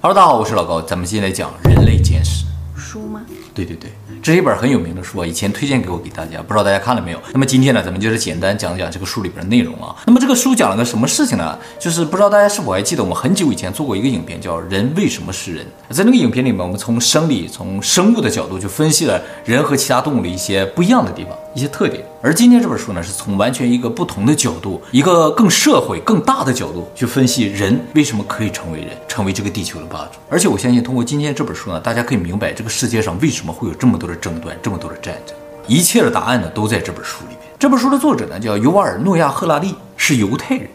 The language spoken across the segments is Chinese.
Hello，大家好，我是老高，咱们今天来讲《人类简史》书吗？对对对，这是一本很有名的书啊，以前推荐给我给大家，不知道大家看了没有？那么今天呢，咱们就是简单讲讲这个书里边的内容啊。那么这个书讲了个什么事情呢？就是不知道大家是否还记得，我们很久以前做过一个影片，叫《人为什么是人》。在那个影片里面，我们从生理、从生物的角度去分析了人和其他动物的一些不一样的地方、一些特点。而今天这本书呢，是从完全一个不同的角度，一个更社会、更大的角度去分析人为什么可以成为人，成为这个地球的霸主。而且我相信，通过今天这本书呢，大家可以明白这个世界上为什么会有这么多的争端，这么多的战争。一切的答案呢，都在这本书里面。这本书的作者呢，叫尤瓦尔·诺亚·赫拉利，是犹太人，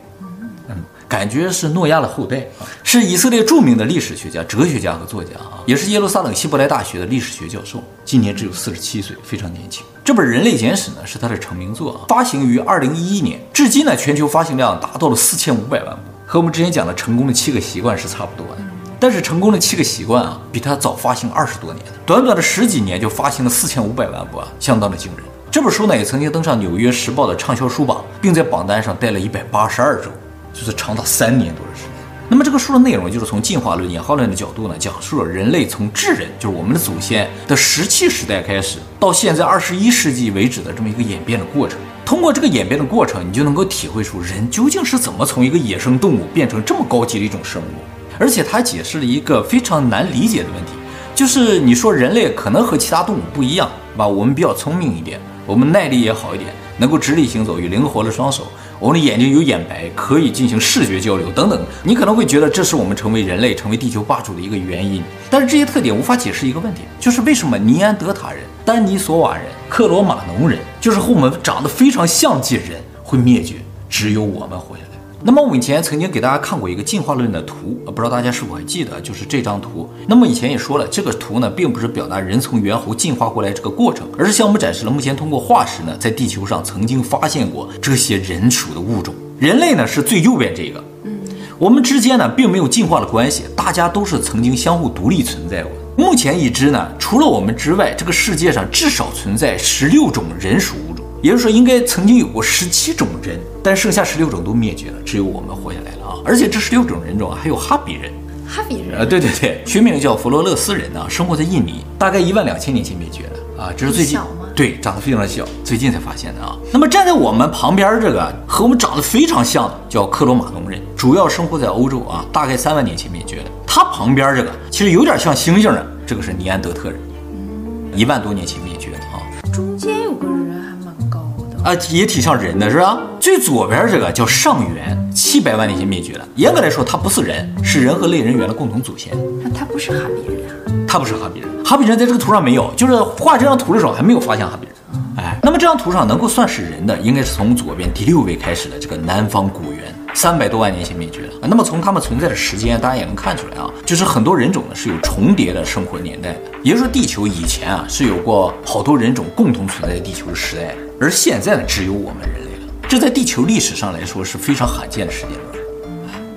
感觉是诺亚的后代，是以色列著名的历史学家、哲学家和作家啊，也是耶路撒冷希伯来大学的历史学教授，今年只有四十七岁，非常年轻。这本《人类简史》呢，是他的成名作啊，发行于二零一一年，至今呢，全球发行量达到了四千五百万部，和我们之前讲的成功的七个习惯是差不多的。但是成功的七个习惯啊，比他早发行二十多年，短短的十几年就发行了四千五百万部啊，相当的惊人。这本书呢，也曾经登上《纽约时报》的畅销书榜，并在榜单上待了一百八十二周，就是长达三年多的时间。那么这个书的内容就是从进化论、演化论的角度呢，讲述了人类从智人，就是我们的祖先的石器时代开始，到现在二十一世纪为止的这么一个演变的过程。通过这个演变的过程，你就能够体会出人究竟是怎么从一个野生动物变成这么高级的一种生物。而且他解释了一个非常难理解的问题，就是你说人类可能和其他动物不一样，吧？我们比较聪明一点，我们耐力也好一点，能够直立行走，有灵活的双手，我们的眼睛有眼白，可以进行视觉交流等等。你可能会觉得这是我们成为人类、成为地球霸主的一个原因。但是这些特点无法解释一个问题，就是为什么尼安德塔人、丹尼索瓦人、克罗马农人，就是和我们长得非常像的人会灭绝，只有我们活下来。那么我们以前曾经给大家看过一个进化论的图，不知道大家是否还记得，就是这张图。那么以前也说了，这个图呢，并不是表达人从猿猴进化过来这个过程，而是向我们展示了目前通过化石呢，在地球上曾经发现过这些人属的物种。人类呢是最右边这个，嗯，我们之间呢并没有进化的关系，大家都是曾经相互独立存在过。目前已知呢，除了我们之外，这个世界上至少存在十六种人属。也就是说，应该曾经有过十七种人，但剩下十六种都灭绝了，只有我们活下来了啊！而且这十六种人种还有哈比人，哈比人啊，对对对，学名叫佛罗勒斯人呢，生活在印尼，大概一万两千年前灭绝的啊，这是最近对长得非常的小，最近才发现的啊。那么站在我们旁边这个和我们长得非常像的叫克罗马农人，主要生活在欧洲啊，大概三万年前灭绝的。他旁边这个其实有点像猩猩的，这个是尼安德特人，一万多年前灭绝的啊。中间有个人。啊，也挺像人的，是吧？最左边这个叫上元，七百万年前灭绝了。严格来说，它不是人，是人和类人猿的共同祖先。那它不是哈比人啊？它不是哈比人，哈比人在这个图上没有，就是画这张图的时候还没有发现哈比人。哎，那么这张图上能够算是人的，应该是从左边第六位开始的这个南方古猿，三百多万年前灭绝的。那么从它们存在的时间，大家也能看出来啊，就是很多人种呢是有重叠的生活年代的。也就是说，地球以前啊是有过好多人种共同存在地球的时代。而现在呢，只有我们人类了。这在地球历史上来说是非常罕见的时间段。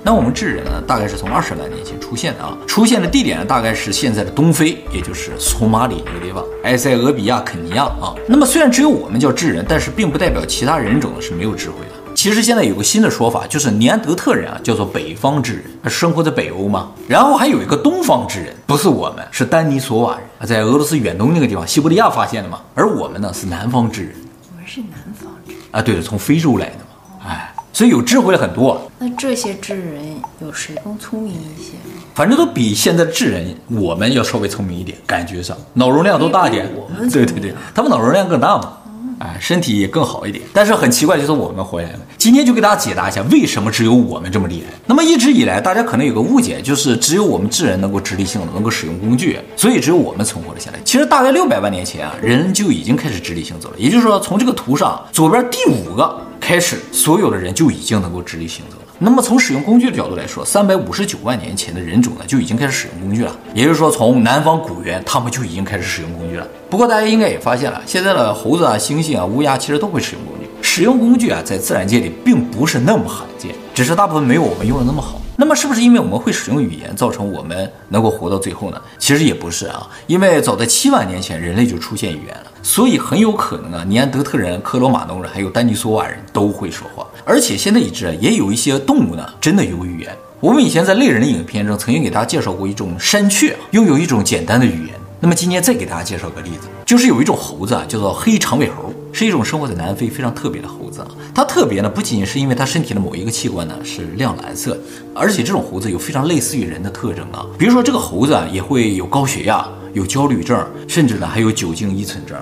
那我们智人呢，大概是从二十万年前出现的啊，出现的地点呢，大概是现在的东非，也就是索马里那个地方，埃塞俄比亚、肯尼亚啊。那么虽然只有我们叫智人，但是并不代表其他人种是没有智慧的。其实现在有个新的说法，就是尼安德特人啊，叫做北方智人，他生活在北欧嘛。然后还有一个东方智人，不是我们，是丹尼索瓦人，在俄罗斯远东那个地方，西伯利亚发现的嘛。而我们呢，是南方智人。我们是南方智啊，对了，从非洲来的嘛，哎，所以有智慧的很多。那这些智人有谁更聪明一些？反正都比现在的智人我们要稍微聪明一点，感觉上脑容量都大一点。对对对，他们脑容量更大嘛。啊，身体也更好一点，但是很奇怪，就是我们回来了。今天就给大家解答一下，为什么只有我们这么厉害？那么一直以来，大家可能有个误解，就是只有我们智人能够直立行走，能够使用工具，所以只有我们存活了下来。其实大概六百万年前啊，人就已经开始直立行走了。也就是说，从这个图上左边第五个开始，所有的人就已经能够直立行走。那么从使用工具的角度来说，三百五十九万年前的人种呢就已经开始使用工具了。也就是说，从南方古猿他们就已经开始使用工具了。不过大家应该也发现了，现在的猴子啊、猩猩啊、乌鸦其实都会使用工具。使用工具啊，在自然界里并不是那么罕见，只是大部分没有我们用的那么好。那么是不是因为我们会使用语言，造成我们能够活到最后呢？其实也不是啊，因为早在七万年前，人类就出现语言了，所以很有可能啊，尼安德特人、克罗马农人还有丹尼索瓦人都会说话。而且现在已知啊，也有一些动物呢，真的有语言。我们以前在类人的影片中曾经给大家介绍过一种山雀，拥有一种简单的语言。那么今天再给大家介绍个例子，就是有一种猴子啊，叫做黑长尾猴。是一种生活在南非非常特别的猴子啊，它特别呢，不仅仅是因为它身体的某一个器官呢是亮蓝色，而且这种猴子有非常类似于人的特征啊，比如说这个猴子啊也会有高血压、有焦虑症，甚至呢还有酒精依存症。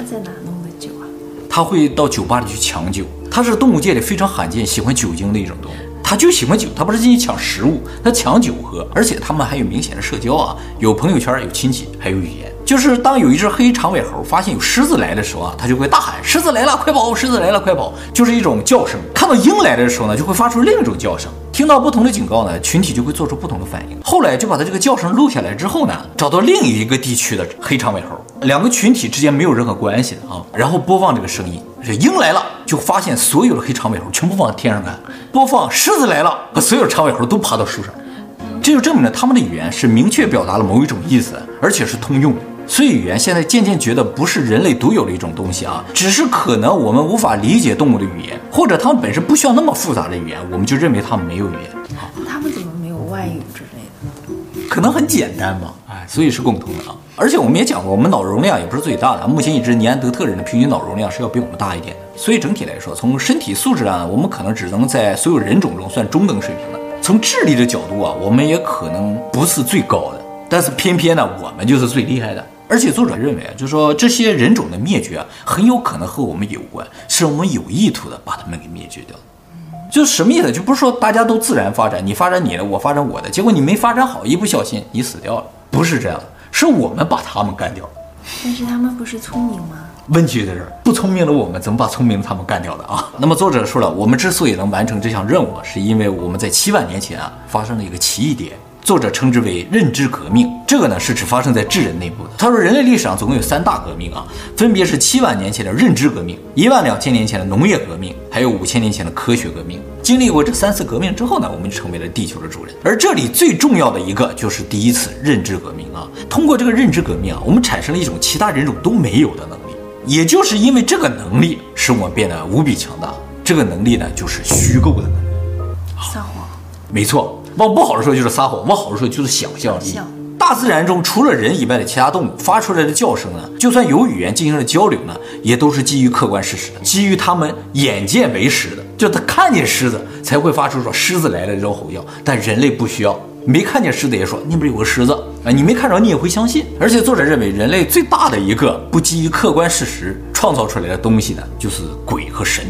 他在哪弄的酒啊？他会到酒吧里去抢酒，他是动物界里非常罕见喜欢酒精的一种动物，他就喜欢酒，他不是进去抢食物，他抢酒喝，而且他们还有明显的社交啊，有朋友圈，有亲戚，还有语言。就是当有一只黑长尾猴发现有狮子来的时候啊，它就会大喊：“狮子来了，快跑！狮子来了，快跑！”就是一种叫声。看到鹰来的时候呢，就会发出另一种叫声。听到不同的警告呢，群体就会做出不同的反应。后来就把它这个叫声录下来之后呢，找到另一个地区的黑长尾猴，两个群体之间没有任何关系的啊，然后播放这个声音，这鹰来了，就发现所有的黑长尾猴全部往天上看；播放狮子来了，把所有长尾猴都爬到树上。这就证明了他们的语言是明确表达了某一种意思，而且是通用的。所以语言现在渐渐觉得不是人类独有的一种东西啊，只是可能我们无法理解动物的语言，或者它们本身不需要那么复杂的语言，我们就认为它们没有语言。那他们怎么没有外语之类的呢？可能很简单嘛，哎，所以是共通的啊。而且我们也讲过，我们脑容量也不是最大的，目前已知尼安德特人的平均脑容量是要比我们大一点的。所以整体来说，从身体素质上，我们可能只能在所有人种中算中等水平的。从智力的角度啊，我们也可能不是最高的，但是偏偏呢，我们就是最厉害的。而且作者认为啊，就是说这些人种的灭绝啊，很有可能和我们有关，是我们有意图的把他们给灭绝掉。就什么意思？就不是说大家都自然发展，你发展你的，我发展我的，结果你没发展好，一不小心你死掉了，不是这样的，是我们把他们干掉。但是他们不是聪明吗？问题在这儿，不聪明的我们怎么把聪明的他们干掉的啊？那么作者说了，我们之所以能完成这项任务，是因为我们在七万年前啊发生了一个奇异点。作者称之为认知革命，这个呢是指发生在智人内部的。他说，人类历史上总共有三大革命啊，分别是七万年前的认知革命、一万两千年前的农业革命，还有五千年前的科学革命。经历过这三次革命之后呢，我们就成为了地球的主人。而这里最重要的一个就是第一次认知革命啊。通过这个认知革命啊，我们产生了一种其他人种都没有的能力，也就是因为这个能力，使我们变得无比强大。这个能力呢，就是虚构的能力。撒谎。没错。往不好的说就是撒谎，往好的说就是想象力。大自然中除了人以外的其他动物发出来的叫声呢，就算有语言进行了交流呢，也都是基于客观事实的，基于他们眼见为实的，就他看见狮子才会发出说狮子来了这种吼叫。但人类不需要，没看见狮子也说那边有个狮子啊，你没看着你也会相信。而且作者认为人类最大的一个不基于客观事实创造出来的东西呢，就是鬼和神。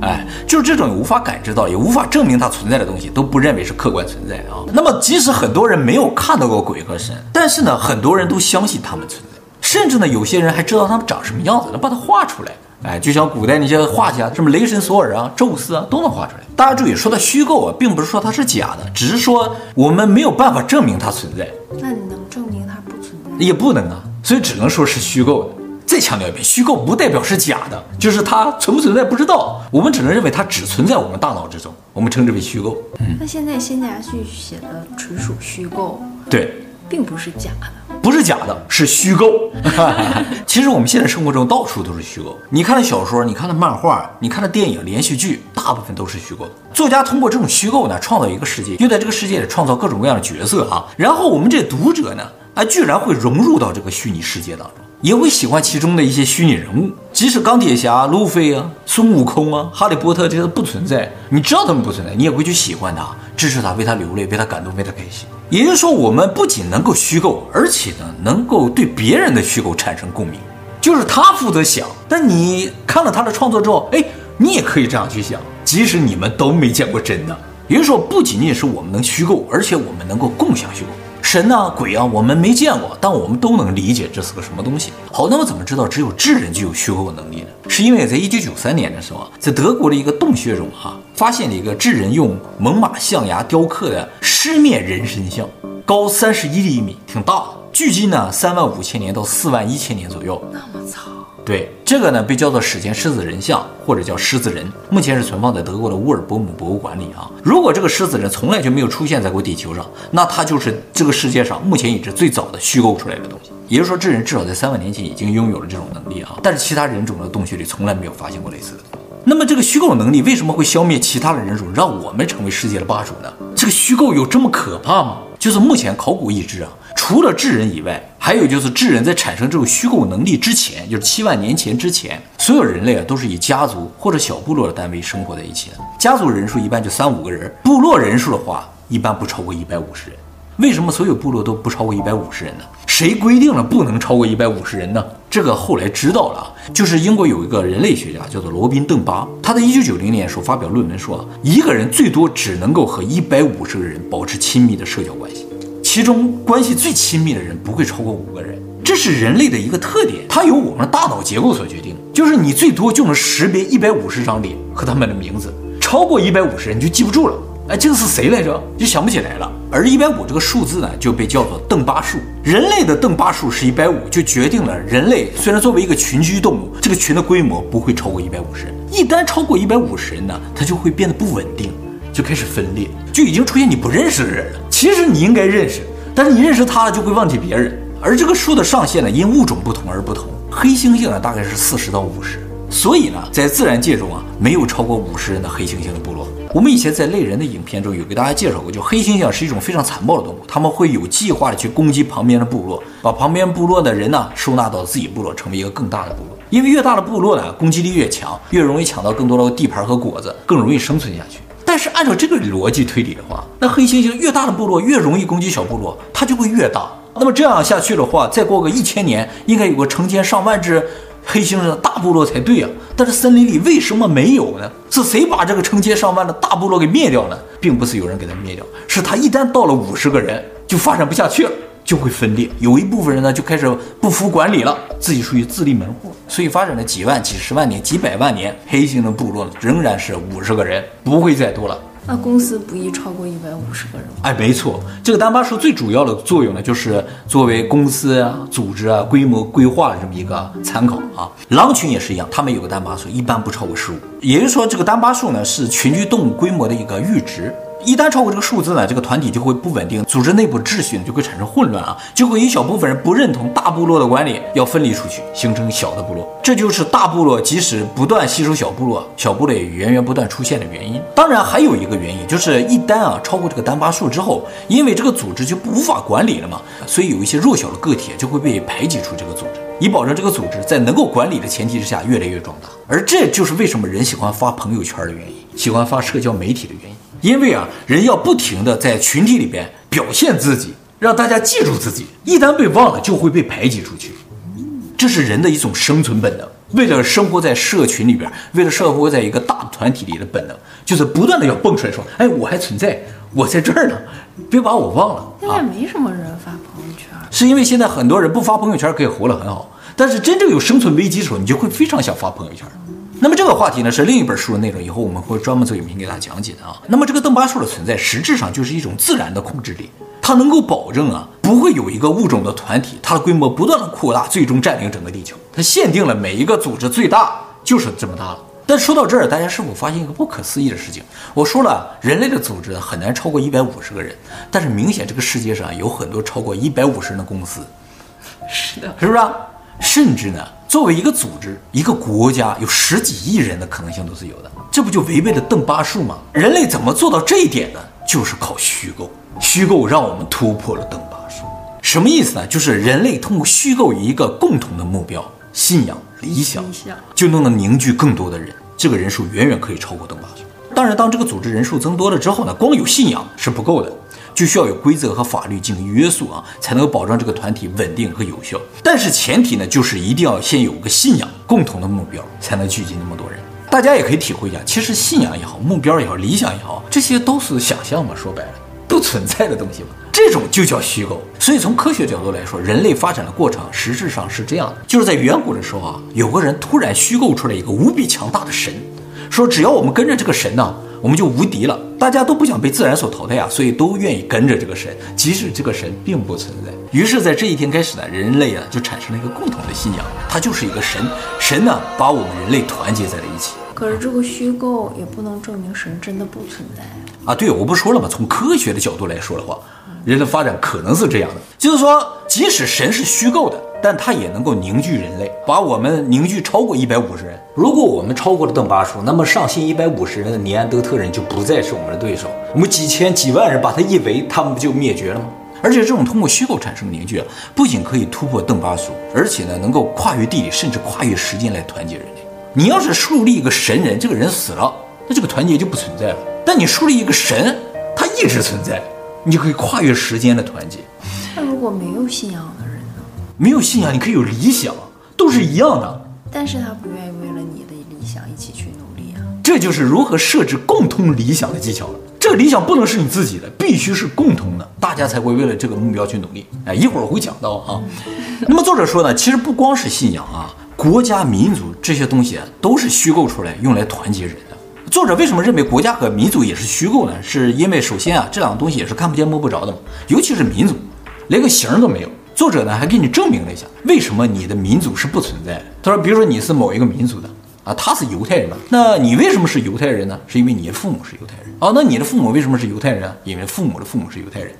哎，就是这种无法感知到，也无法证明它存在的东西，都不认为是客观存在啊。那么，即使很多人没有看到过鬼和神，但是呢，很多人都相信他们存在，甚至呢，有些人还知道他们长什么样子，能把它画出来。哎，就像古代那些画家，什么雷神索尔啊、宙斯啊，都能画出来。大家注意，说的虚构啊，并不是说它是假的，只是说我们没有办法证明它存在。那你能证明它不存在？也不能啊，所以只能说是虚构的。再强调一遍，虚构不代表是假的，就是它存不存在不知道，我们只能认为它只存在我们大脑之中，我们称之为虚构。嗯，那现在仙葭序写的纯属虚构，对，并不是假的，不是假的，是虚构。其实我们现在生活中到处都是虚构，你看的小说，你看的漫画，你看的电影、连续剧，大部分都是虚构的。作家通过这种虚构呢，创造一个世界，又在这个世界里创造各种各样的角色啊，然后我们这读者呢，啊，居然会融入到这个虚拟世界当中。也会喜欢其中的一些虚拟人物，即使钢铁侠、路飞啊、孙悟空啊、哈利波特这些不存在，你知道他们不存在，你也会去喜欢他、支持他、为他流泪、为他感动、为他开心。也就是说，我们不仅能够虚构，而且呢，能够对别人的虚构产生共鸣。就是他负责想，但你看了他的创作之后，哎，你也可以这样去想，即使你们都没见过真的。也就是说，不仅仅是我们能虚构，而且我们能够共享虚构。神呐、鬼啊，我们没见过，但我们都能理解这是个什么东西。好，那我怎么知道只有智人具有虚构能力呢？是因为在一九九三年的时候，在德国的一个洞穴中哈、啊，发现了一个智人用猛犸象牙雕刻的狮面人身像，高三十一厘米，挺大的，距今呢三万五千年到四万一千年左右。那么长。对这个呢，被叫做史前狮子人像，或者叫狮子人，目前是存放在德国的乌尔伯姆博物馆里啊。如果这个狮子人从来就没有出现在过地球上，那它就是这个世界上目前已知最早的虚构出来的东西。也就是说，这人至少在三万年前已经拥有了这种能力啊。但是其他人种的洞穴里从来没有发现过类似的。那么这个虚构能力为什么会消灭其他的人种，让我们成为世界的霸主呢？这个虚构有这么可怕吗？就是目前考古已知啊。除了智人以外，还有就是智人在产生这种虚构能力之前，就是七万年前之前，所有人类啊都是以家族或者小部落的单位生活在一起的。家族人数一般就三五个人，部落人数的话一般不超过一百五十人。为什么所有部落都不超过一百五十人呢？谁规定了不能超过一百五十人呢？这个后来知道了，就是英国有一个人类学家叫做罗宾·邓巴，他在一九九零年时候发表论文说，一个人最多只能够和一百五十个人保持亲密的社交关。其中关系最亲密的人不会超过五个人，这是人类的一个特点，它由我们的大脑结构所决定。就是你最多就能识别一百五十张脸和他们的名字，超过一百五十人就记不住了。哎，这个是谁来着？就想不起来了。而一百五这个数字呢，就被叫做邓巴数。人类的邓巴数是一百五，就决定了人类虽然作为一个群居动物，这个群的规模不会超过一百五十人。一旦超过一百五十人呢，它就会变得不稳定。就开始分裂，就已经出现你不认识的人了。其实你应该认识，但是你认识他了就会忘记别人。而这个数的上限呢，因物种不同而不同。黑猩猩呢，大概是四十到五十。所以呢，在自然界中啊，没有超过五十人的黑猩猩的部落。我们以前在类人的影片中有给大家介绍过，就黑猩猩是一种非常残暴的动物，他们会有计划的去攻击旁边的部落，把旁边部落的人呢收纳到自己部落，成为一个更大的部落。因为越大的部落呢，攻击力越强，越容易抢到更多的地盘和果子，更容易生存下去。但是按照这个逻辑推理的话，那黑猩猩越大的部落越容易攻击小部落，它就会越大。那么这样下去的话，再过个一千年，应该有个成千上万只黑猩猩的大部落才对啊。但是森林里为什么没有呢？是谁把这个成千上万的大部落给灭掉呢？并不是有人给它灭掉，是它一旦到了五十个人，就发展不下去了。就会分裂，有一部分人呢就开始不服管理了，自己属于自立门户，所以发展了几万、几十万年、几百万年，黑猩猩部落仍然是五十个人，不会再多了。那公司不宜超过一百五十个人吗？哎，没错，这个丹巴数最主要的作用呢，就是作为公司啊、组织啊规模规划的这么一个参考啊。狼群也是一样，他们有个单巴数，一般不超过十五，也就是说，这个单巴数呢是群居动物规模的一个阈值。一旦超过这个数字呢，这个团体就会不稳定，组织内部秩序呢就会产生混乱啊，就会一小部分人不认同大部落的管理，要分离出去，形成小的部落。这就是大部落即使不断吸收小部落，小部落也源源不断出现的原因。当然还有一个原因，就是一旦啊超过这个单巴数之后，因为这个组织就不无法管理了嘛，所以有一些弱小的个体就会被排挤出这个组织，以保证这个组织在能够管理的前提之下越来越壮大。而这就是为什么人喜欢发朋友圈的原因，喜欢发社交媒体的原因。因为啊，人要不停的在群体里边表现自己，让大家记住自己。一旦被忘了，就会被排挤出去。这是人的一种生存本能，为了生活在社群里边，为了生活在一个大团体里的本能，就是不断的要蹦出来说：“哎，我还存在，我在这儿呢，别把我忘了。”现在没什么人发朋友圈，是因为现在很多人不发朋友圈可以活得很好，但是真正有生存危机的时候，你就会非常想发朋友圈。那么这个话题呢，是另一本书的内容，以后我们会专门做影片给大家讲解的啊。那么这个邓巴数的存在，实质上就是一种自然的控制力，它能够保证啊，不会有一个物种的团体，它的规模不断的扩大，最终占领整个地球。它限定了每一个组织最大就是这么大了。但说到这儿，大家是否发现一个不可思议的事情？我说了，人类的组织很难超过一百五十个人，但是明显这个世界上有很多超过一百五十人的公司。是的，是不是啊？甚至呢？作为一个组织，一个国家有十几亿人的可能性都是有的，这不就违背了邓巴数吗？人类怎么做到这一点呢？就是靠虚构，虚构让我们突破了邓巴数。什么意思呢？就是人类通过虚构一个共同的目标、信仰、理想，就能能凝聚更多的人，这个人数远远可以超过邓巴数。当然，当这个组织人数增多了之后呢，光有信仰是不够的。就需要有规则和法律进行约束啊，才能够保证这个团体稳定和有效。但是前提呢，就是一定要先有个信仰，共同的目标，才能聚集那么多人。大家也可以体会一下，其实信仰也好，目标也好，理想也好，这些都是想象嘛，说白了，不存在的东西嘛。这种就叫虚构。所以从科学角度来说，人类发展的过程实质上是这样的：就是在远古的时候啊，有个人突然虚构出来一个无比强大的神，说只要我们跟着这个神呢，我们就无敌了。大家都不想被自然所淘汰啊，所以都愿意跟着这个神，即使这个神并不存在。于是，在这一天开始呢，人类啊就产生了一个共同的信仰，它就是一个神。神呢，把我们人类团结在了一起。可是这个虚构也不能证明神真的不存在啊！对，我不说了吗？从科学的角度来说的话，人的发展可能是这样的，就是说，即使神是虚构的，但它也能够凝聚人类，把我们凝聚超过一百五十人。如果我们超过了邓巴数，那么上限一百五十人的尼安德特人就不再是我们的对手。我们几千几万人把他一围，他们不就灭绝了吗？而且这种通过虚构产生的凝聚啊，不仅可以突破邓巴数，而且呢，能够跨越地理，甚至跨越时间来团结人类。你要是树立一个神人，这个人死了，那这个团结就不存在了。但你树立一个神，他一直存在，你就可以跨越时间的团结。那如果没有信仰？没有信仰，你可以有理想，都是一样的。但是他不愿意为了你的理想一起去努力啊。这就是如何设置共同理想的技巧了。这个理想不能是你自己的，必须是共同的，大家才会为了这个目标去努力。哎，一会儿我会讲到啊。那么作者说呢，其实不光是信仰啊，国家、民族这些东西啊，都是虚构出来用来团结人的。作者为什么认为国家和民族也是虚构呢？是因为首先啊，这两个东西也是看不见摸不着的嘛，尤其是民族，连个形都没有。作者呢还给你证明了一下，为什么你的民族是不存在的。他说，比如说你是某一个民族的。啊，他是犹太人？那你为什么是犹太人呢？是因为你的父母是犹太人。啊，那你的父母为什么是犹太人啊？因为父母的父母是犹太人。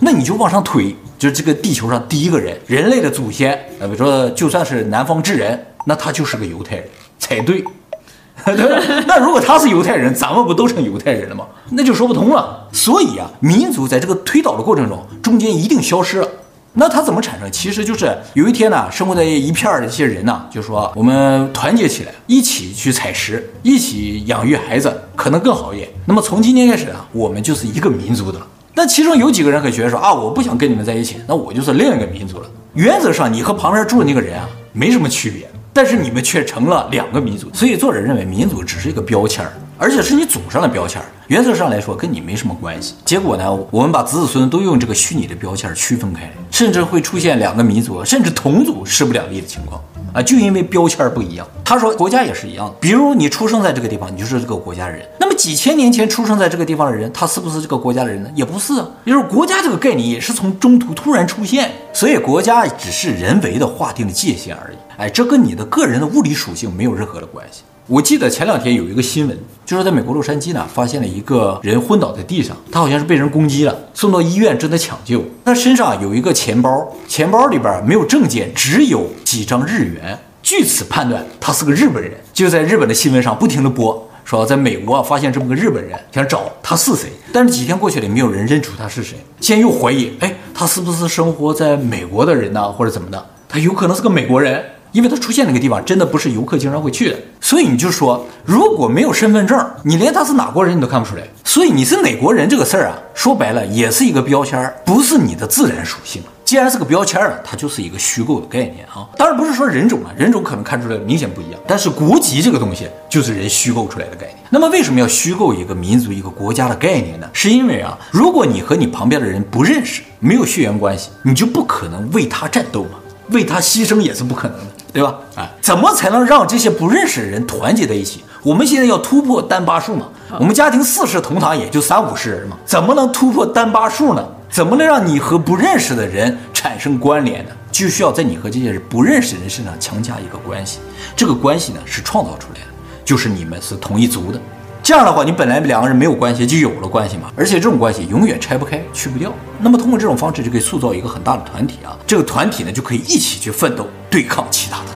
那你就往上推，就是这个地球上第一个人，人类的祖先，啊，比如说就算是南方智人，那他就是个犹太人才对。那如果他是犹太人，咱们不都成犹太人了吗？那就说不通了。所以啊，民族在这个推导的过程中，中间一定消失了。那它怎么产生？其实就是有一天呢，生活在一片儿的这些人呢，就说我们团结起来，一起去采食，一起养育孩子，可能更好一点。那么从今天开始啊，我们就是一个民族的了。那其中有几个人可觉得说啊，我不想跟你们在一起，那我就是另一个民族了。原则上，你和旁边住的那个人啊，没什么区别，但是你们却成了两个民族。所以作者认为，民族只是一个标签儿。而且是你祖上的标签，原则上来说跟你没什么关系。结果呢，我们把子子孙孙都用这个虚拟的标签区分开，甚至会出现两个民族甚至同族势不两立的情况啊！就因为标签不一样。他说国家也是一样的，比如你出生在这个地方，你就是这个国家的人。那么几千年前出生在这个地方的人，他是不是这个国家的人呢？也不是啊。也就是国家这个概念也是从中途突然出现，所以国家只是人为的划定的界限而已。哎，这跟你的个人的物理属性没有任何的关系。我记得前两天有一个新闻，就是在美国洛杉矶呢，发现了一个人昏倒在地上，他好像是被人攻击了，送到医院正在抢救。他身上有一个钱包，钱包里边没有证件，只有几张日元。据此判断，他是个日本人。就在日本的新闻上不停地播，说在美国发现这么个日本人，想找他是谁。但是几天过去了也，没有人认出他是谁。现在又怀疑，哎，他是不是生活在美国的人呢，或者怎么的？他有可能是个美国人。因为他出现那个地方真的不是游客经常会去的，所以你就说，如果没有身份证，你连他是哪国人你都看不出来。所以你是哪国人这个事儿啊，说白了也是一个标签，不是你的自然属性。既然是个标签了，它就是一个虚构的概念啊。当然不是说人种啊，人种可能看出来明显不一样，但是国籍这个东西就是人虚构出来的概念。那么为什么要虚构一个民族、一个国家的概念呢？是因为啊，如果你和你旁边的人不认识，没有血缘关系，你就不可能为他战斗嘛，为他牺牲也是不可能的。对吧？哎，怎么才能让这些不认识的人团结在一起？我们现在要突破单八数嘛？我们家庭四世同堂也就三五十人嘛，怎么能突破单八数呢？怎么能让你和不认识的人产生关联呢？就需要在你和这些人不认识的人身上强加一个关系，这个关系呢是创造出来的，就是你们是同一族的。这样的话，你本来两个人没有关系，就有了关系嘛。而且这种关系永远拆不开，去不掉。那么通过这种方式，就可以塑造一个很大的团体啊。这个团体呢，就可以一起去奋斗，对抗其他的。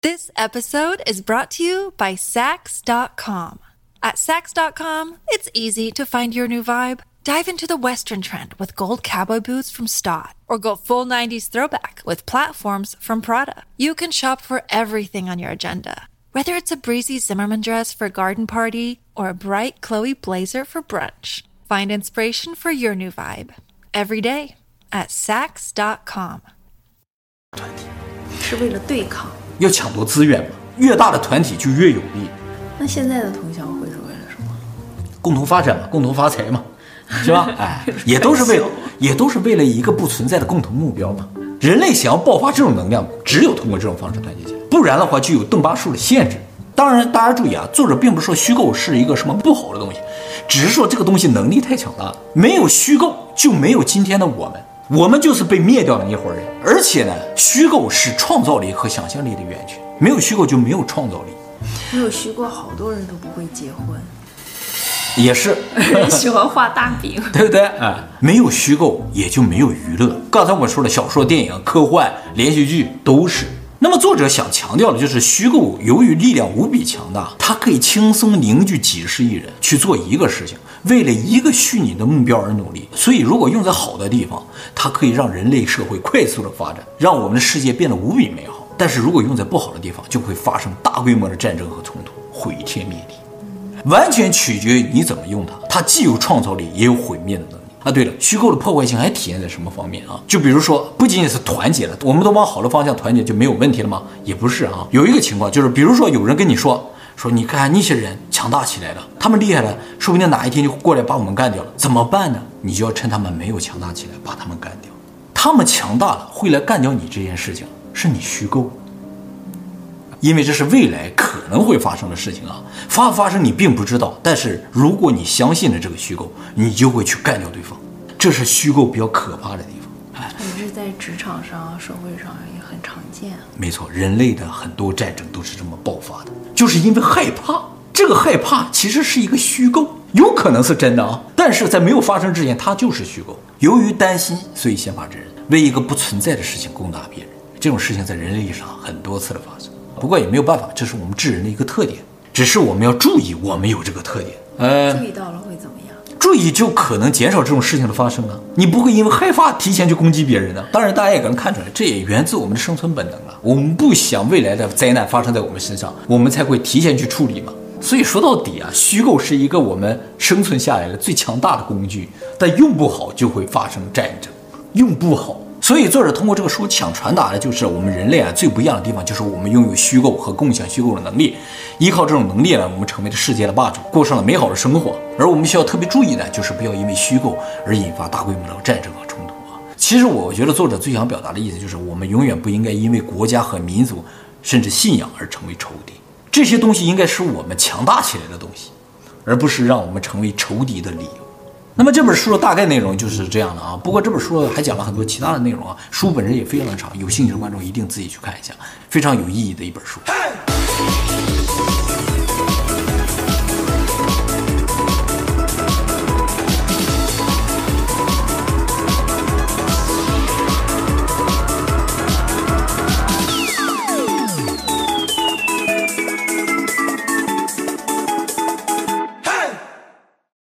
This episode is brought to you by Saks.com. At Saks.com, it's easy to find your new vibe. Dive into the Western trend with gold cowboy boots from Stott, or go full 90s throwback with platforms from Prada. You can shop for everything on your agenda. Whether it's a breezy Zimmerman dress for a garden party or a bright Chloe blazer for brunch, find inspiration for your new vibe every day at Saks.com. 团体是为了对抗，要抢夺资源嘛，越大的团体就越有利。那现在的同乡会是为了什么？共同发展嘛，共同发财嘛，是吧？哎，也都是为了，也都是为了一个不存在的共同目标嘛。人类想要爆发这种能量，只有通过这种方式团结起来，不然的话就有邓巴数的限制。当然，大家注意啊，作者并不是说虚构是一个什么不好的东西，只是说这个东西能力太强大了，没有虚构就没有今天的我们。我们就是被灭掉的那伙人，而且呢，虚构是创造力和想象力的源泉，没有虚构就没有创造力。没有虚构，好多人都不会结婚。也是，人 喜欢画大饼，对不对？啊，没有虚构也就没有娱乐。刚才我说了小说、电影、科幻、连续剧都是。那么作者想强调的就是虚构，由于力量无比强大，它可以轻松凝聚几十亿人去做一个事情，为了一个虚拟的目标而努力。所以，如果用在好的地方，它可以让人类社会快速的发展，让我们的世界变得无比美好。但是如果用在不好的地方，就会发生大规模的战争和冲突，毁天灭地。完全取决于你怎么用它，它既有创造力，也有毁灭的能力。啊，对了，虚构的破坏性还体现在什么方面啊？就比如说，不仅仅是团结了，我们都往好的方向团结就没有问题了吗？也不是啊。有一个情况就是，比如说有人跟你说，说你看那些人强大起来了，他们厉害了，说不定哪一天就过来把我们干掉了，怎么办呢？你就要趁他们没有强大起来，把他们干掉。他们强大了，会来干掉你这件事情，是你虚构。因为这是未来可能会发生的事情啊，发不发生你并不知道。但是如果你相信了这个虚构，你就会去干掉对方，这是虚构比较可怕的地方。哎，也是在职场上、社会上也很常见。没错，人类的很多战争都是这么爆发的，就是因为害怕。这个害怕其实是一个虚构，有可能是真的啊，但是在没有发生之前，它就是虚构。由于担心，所以先发制人，为一个不存在的事情攻打别人。这种事情在人类历史上很多次的发生。不过也没有办法，这是我们智人的一个特点。只是我们要注意，我们有这个特点。呃，注意到了会怎么样？注意就可能减少这种事情的发生啊。你不会因为害怕提前去攻击别人呢？当然，大家也能看出来，这也源自我们的生存本能啊。我们不想未来的灾难发生在我们身上，我们才会提前去处理嘛。所以说到底啊，虚构是一个我们生存下来的最强大的工具，但用不好就会发生战争，用不好。所以，作者通过这个书想传达的就是，我们人类啊最不一样的地方，就是我们拥有虚构和共享虚构的能力。依靠这种能力呢，我们成为了世界的霸主，过上了美好的生活。而我们需要特别注意的，就是不要因为虚构而引发大规模的战争和冲突啊。其实，我觉得作者最想表达的意思就是，我们永远不应该因为国家和民族甚至信仰而成为仇敌。这些东西应该是我们强大起来的东西，而不是让我们成为仇敌的理由。那么这本书的大概内容就是这样的啊，不过这本书还讲了很多其他的内容啊，书本身也非常的长，有兴趣的观众一定自己去看一下，非常有意义的一本书。